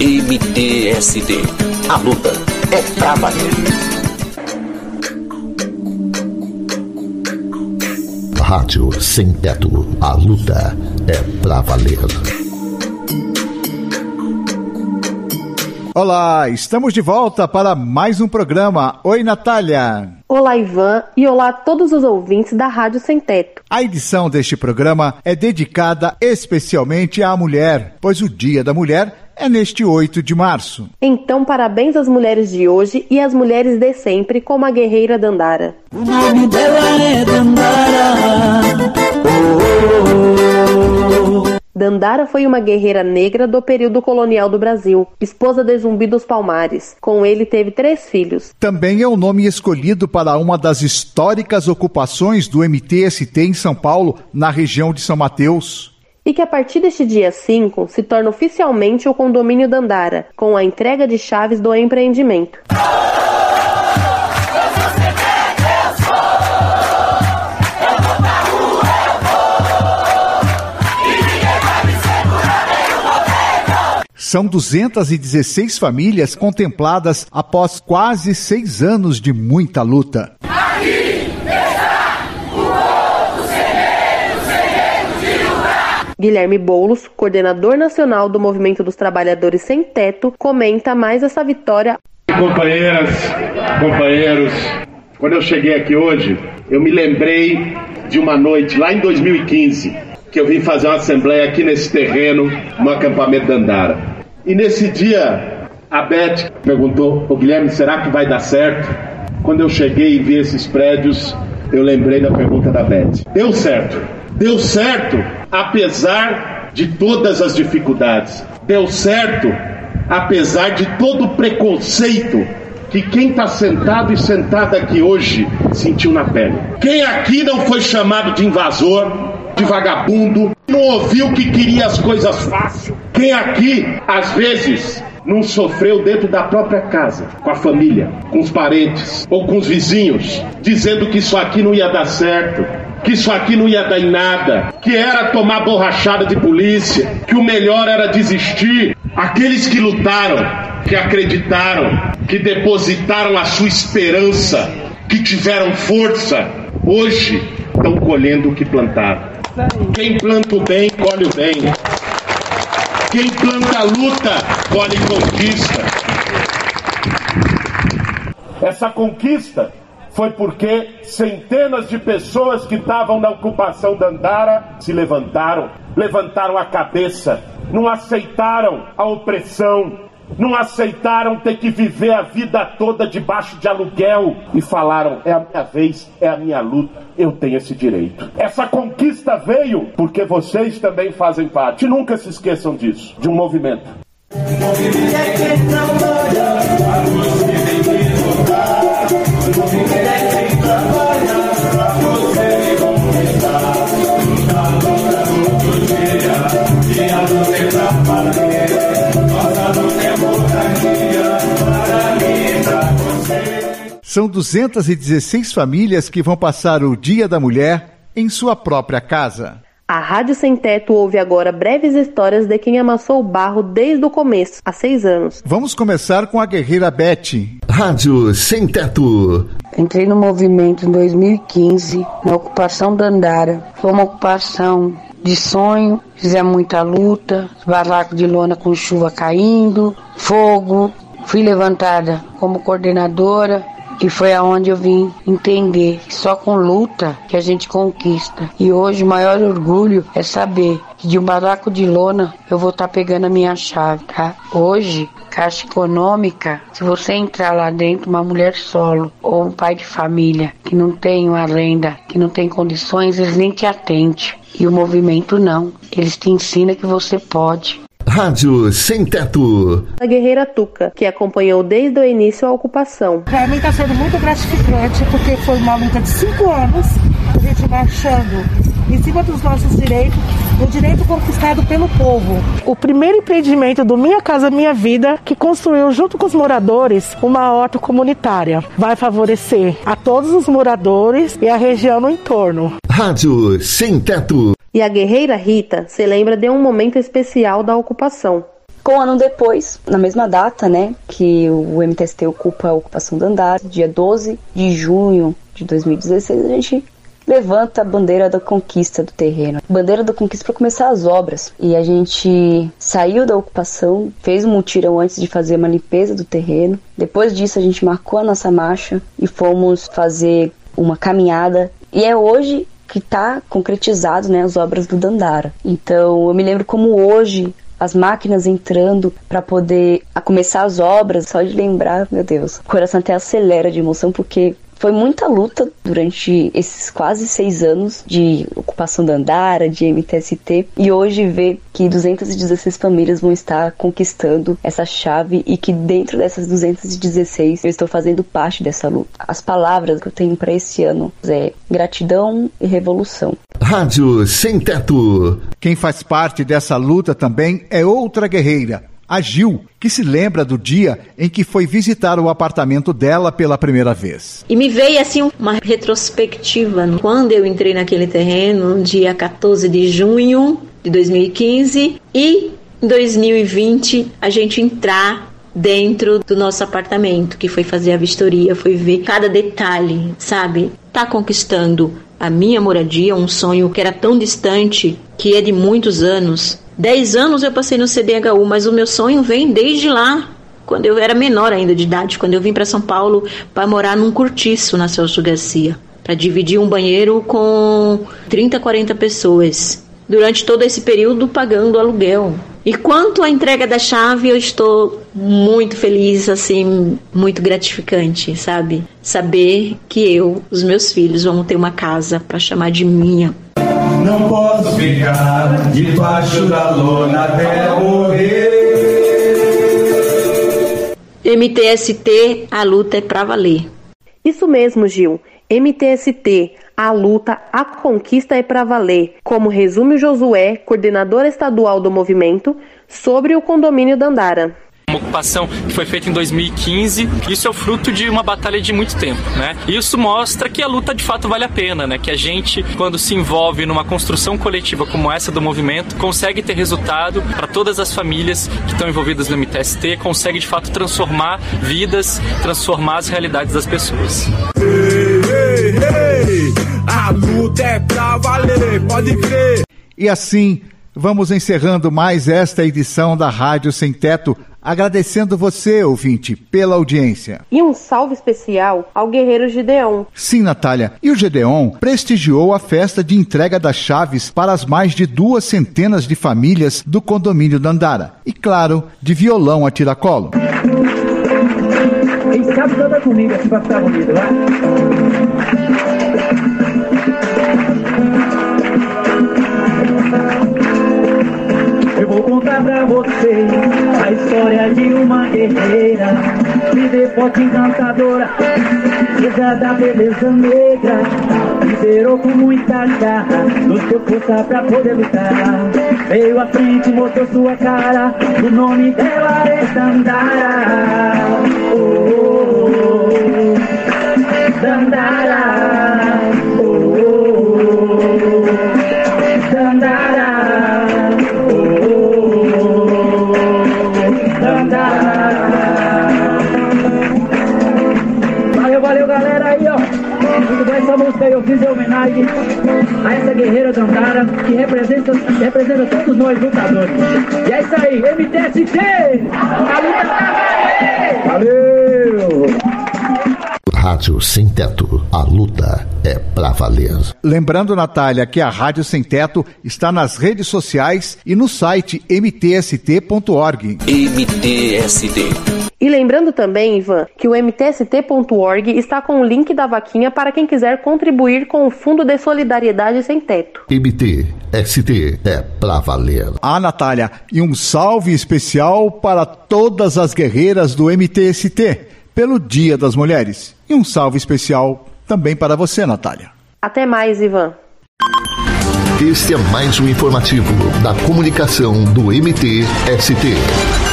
MTST. A luta é pra valer. Rádio Sem Teto. A luta é pra valer. Olá, estamos de volta para mais um programa. Oi, Natália. Olá, Ivan, e olá a todos os ouvintes da Rádio Sem Teto. A edição deste programa é dedicada especialmente à mulher, pois o Dia da Mulher é neste 8 de março. Então, parabéns às mulheres de hoje e às mulheres de sempre, como a guerreira Dandara. O nome dela é Dandara. Oh, oh, oh, Dandara foi uma guerreira negra do período colonial do Brasil, esposa de Zumbi dos Palmares. Com ele teve três filhos. Também é o nome escolhido para uma das históricas ocupações do MTST em São Paulo, na região de São Mateus. E que a partir deste dia 5 se torna oficialmente o condomínio Dandara, com a entrega de chaves do empreendimento. São 216 famílias contempladas após quase seis anos de muita luta. Aqui está o povo de lutar. Guilherme Boulos, coordenador nacional do Movimento dos Trabalhadores Sem Teto, comenta mais essa vitória. Companheiras, companheiros, quando eu cheguei aqui hoje, eu me lembrei de uma noite lá em 2015 que eu vim fazer uma assembleia aqui nesse terreno, no acampamento da Andara. E nesse dia, a Beth perguntou: Ô Guilherme, será que vai dar certo? Quando eu cheguei e vi esses prédios, eu lembrei da pergunta da Beth. Deu certo. Deu certo, apesar de todas as dificuldades. Deu certo, apesar de todo o preconceito que quem está sentado e sentada aqui hoje sentiu na pele. Quem aqui não foi chamado de invasor, de vagabundo, não ouviu que queria as coisas fácil. Quem aqui, às vezes, não sofreu dentro da própria casa, com a família, com os parentes ou com os vizinhos, dizendo que isso aqui não ia dar certo, que isso aqui não ia dar em nada, que era tomar borrachada de polícia, que o melhor era desistir. Aqueles que lutaram, que acreditaram, que depositaram a sua esperança, que tiveram força, hoje estão colhendo o que plantaram. Quem planta o bem, colhe o bem. Quem planta luta, colhe conquista. Essa conquista foi porque centenas de pessoas que estavam na ocupação da Andara se levantaram, levantaram a cabeça, não aceitaram a opressão, não aceitaram ter que viver a vida toda debaixo de aluguel e falaram: é a minha vez, é a minha luta, eu tenho esse direito. Essa conquista veio porque vocês também fazem parte. Nunca se esqueçam disso, de um movimento. São 216 famílias que vão passar o Dia da Mulher em sua própria casa. A Rádio Sem Teto ouve agora breves histórias de quem amassou o barro desde o começo, há seis anos. Vamos começar com a guerreira Beth. Rádio Sem Teto. Entrei no movimento em 2015, na ocupação da Andara. Foi uma ocupação de sonho, fizemos muita luta, barraco de lona com chuva caindo, fogo. Fui levantada como coordenadora, e foi aonde eu vim entender que só com luta que a gente conquista. E hoje o maior orgulho é saber que de um barraco de lona eu vou estar tá pegando a minha chave, tá? Hoje, Caixa Econômica, se você entrar lá dentro, uma mulher solo ou um pai de família que não tem uma renda, que não tem condições, eles nem te atendem. E o movimento não. Eles te ensinam que você pode. Rádio Sem Teto. A guerreira Tuca, que acompanhou desde o início a ocupação. Para mim está sendo muito gratificante, porque foi uma luta de cinco anos, a gente marchando em cima dos nossos direitos, o direito conquistado pelo povo. O primeiro empreendimento do Minha Casa Minha Vida, que construiu junto com os moradores uma horta comunitária. Vai favorecer a todos os moradores e a região no entorno. Rádio Sem Teto. E a guerreira Rita se lembra de um momento especial da ocupação. ficou um ano depois, na mesma data, né, que o MTST ocupa a ocupação do andar, dia 12 de junho de 2016, a gente levanta a bandeira da conquista do terreno. Bandeira da conquista para começar as obras. E a gente saiu da ocupação, fez um mutirão antes de fazer uma limpeza do terreno. Depois disso a gente marcou a nossa marcha e fomos fazer uma caminhada. E é hoje que está concretizado né, as obras do Dandara. Então eu me lembro como hoje as máquinas entrando para poder começar as obras, só de lembrar, meu Deus, o coração até acelera de emoção porque foi muita luta durante esses quase seis anos de ocupação da Andara, de MTST, e hoje ver que 216 famílias vão estar conquistando essa chave e que dentro dessas 216 eu estou fazendo parte dessa luta. As palavras que eu tenho para esse ano é gratidão e revolução. Rádio Sem Teto. Quem faz parte dessa luta também é outra guerreira, a Gil, que se lembra do dia em que foi visitar o apartamento dela pela primeira vez. E me veio assim uma retrospectiva quando eu entrei naquele terreno, dia 14 de junho de 2015 e em 2020 a gente entrar dentro do nosso apartamento, que foi fazer a vistoria, foi ver cada detalhe, sabe? Tá conquistando a minha moradia, um sonho que era tão distante, que é de muitos anos, Dez anos eu passei no CDHU, mas o meu sonho vem desde lá, quando eu era menor ainda de idade, quando eu vim para São Paulo para morar num cortiço na Celso Garcia, para dividir um banheiro com 30, 40 pessoas. Durante todo esse período pagando aluguel. E quanto à entrega da chave, eu estou muito feliz, assim, muito gratificante, sabe? Saber que eu, os meus filhos, vamos ter uma casa para chamar de minha. Não posso ficar debaixo da lona até morrer. MTST, a luta é pra valer. Isso mesmo, Gil. MTST, a luta, a conquista é para valer, como resume o Josué, coordenador estadual do movimento, sobre o condomínio Dandara uma ocupação que foi feita em 2015. Isso é o fruto de uma batalha de muito tempo, né? Isso mostra que a luta de fato vale a pena, né? Que a gente, quando se envolve numa construção coletiva como essa do movimento, consegue ter resultado para todas as famílias que estão envolvidas no MTST, consegue de fato transformar vidas, transformar as realidades das pessoas. Ei, ei, ei, a luta é pra valer, pode crer. E assim, vamos encerrando mais esta edição da Rádio Sem Teto agradecendo você, ouvinte, pela audiência. E um salve especial ao guerreiro Gideon. Sim, Natália. E o Gideon prestigiou a festa de entrega das chaves para as mais de duas centenas de famílias do condomínio Dandara. E, claro, de violão a tiracolo. Quem sabe canta comigo aqui pra ficar bonito, vai? vou contar pra você história de uma guerreira, líder forte encantadora, presa da beleza negra, liderou com muita garra, nos deu força pra poder lutar. Veio à frente, mostrou sua cara, o nome dela é Dandara. Oh, oh, essa música eu fiz em homenagem a essa guerreira Dandara que representa, representa todos nós lutadores. E é isso aí, MTST! A luta tá Rádio Sem Teto, a luta é pra valer. Lembrando, Natália, que a Rádio Sem Teto está nas redes sociais e no site mtst.org. MTST e lembrando também, Ivan, que o mtst.org está com o link da vaquinha para quem quiser contribuir com o Fundo de Solidariedade Sem Teto. MTST é pra valer. Ah, Natália, e um salve especial para todas as guerreiras do MTST pelo Dia das Mulheres. E um salve especial também para você, Natália. Até mais, Ivan. Este é mais um informativo da comunicação do MTST.